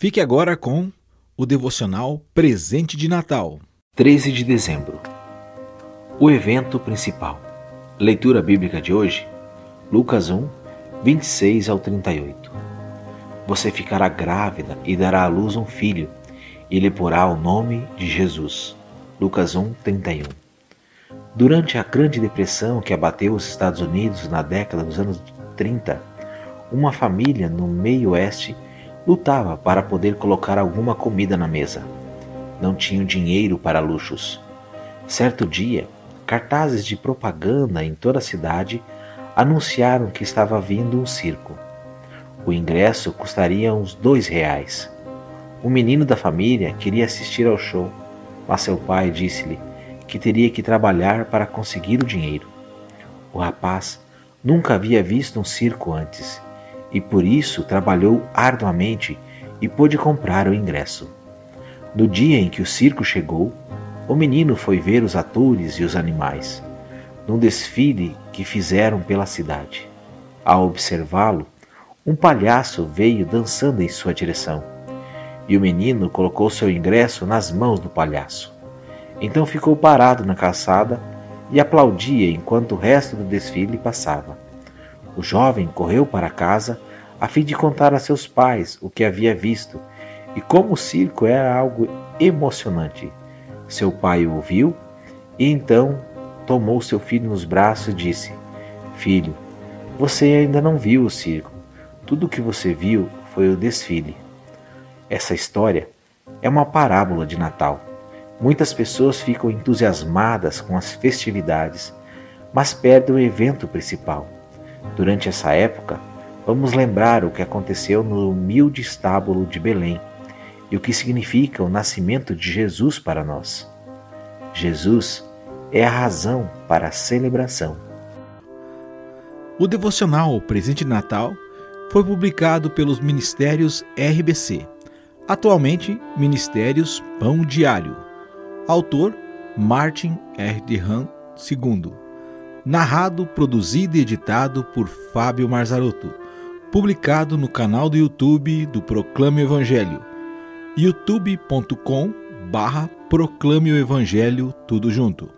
Fique agora com o devocional Presente de Natal. 13 de dezembro. O evento principal. Leitura bíblica de hoje, Lucas 1, 26 ao 38. Você ficará grávida e dará à luz um filho, e lhe porá o nome de Jesus. Lucas 1, 31. Durante a Grande Depressão que abateu os Estados Unidos na década dos anos 30, uma família no meio-oeste lutava para poder colocar alguma comida na mesa. Não tinham dinheiro para luxos. Certo dia, cartazes de propaganda em toda a cidade anunciaram que estava vindo um circo. O ingresso custaria uns dois reais. O menino da família queria assistir ao show, mas seu pai disse-lhe que teria que trabalhar para conseguir o dinheiro. O rapaz nunca havia visto um circo antes e por isso trabalhou arduamente e pôde comprar o ingresso. No dia em que o circo chegou, o menino foi ver os atores e os animais, num desfile que fizeram pela cidade. Ao observá-lo, um palhaço veio dançando em sua direção, e o menino colocou seu ingresso nas mãos do palhaço. Então ficou parado na calçada e aplaudia enquanto o resto do desfile passava. O jovem correu para casa a fim de contar a seus pais o que havia visto e como o circo era algo emocionante. Seu pai o ouviu e então tomou seu filho nos braços e disse: Filho, você ainda não viu o circo. Tudo o que você viu foi o desfile. Essa história é uma parábola de Natal. Muitas pessoas ficam entusiasmadas com as festividades, mas perdem o evento principal. Durante essa época, vamos lembrar o que aconteceu no humilde estábulo de Belém e o que significa o nascimento de Jesus para nós. Jesus é a razão para a celebração. O devocional Presente de Natal foi publicado pelos Ministérios RBC, atualmente Ministérios Pão Diário. Autor Martin R. de Han II. Narrado, produzido e editado por Fábio Marzarotto. Publicado no canal do YouTube do Proclame o Evangelho youtube.com barra proclame o evangelho tudo junto.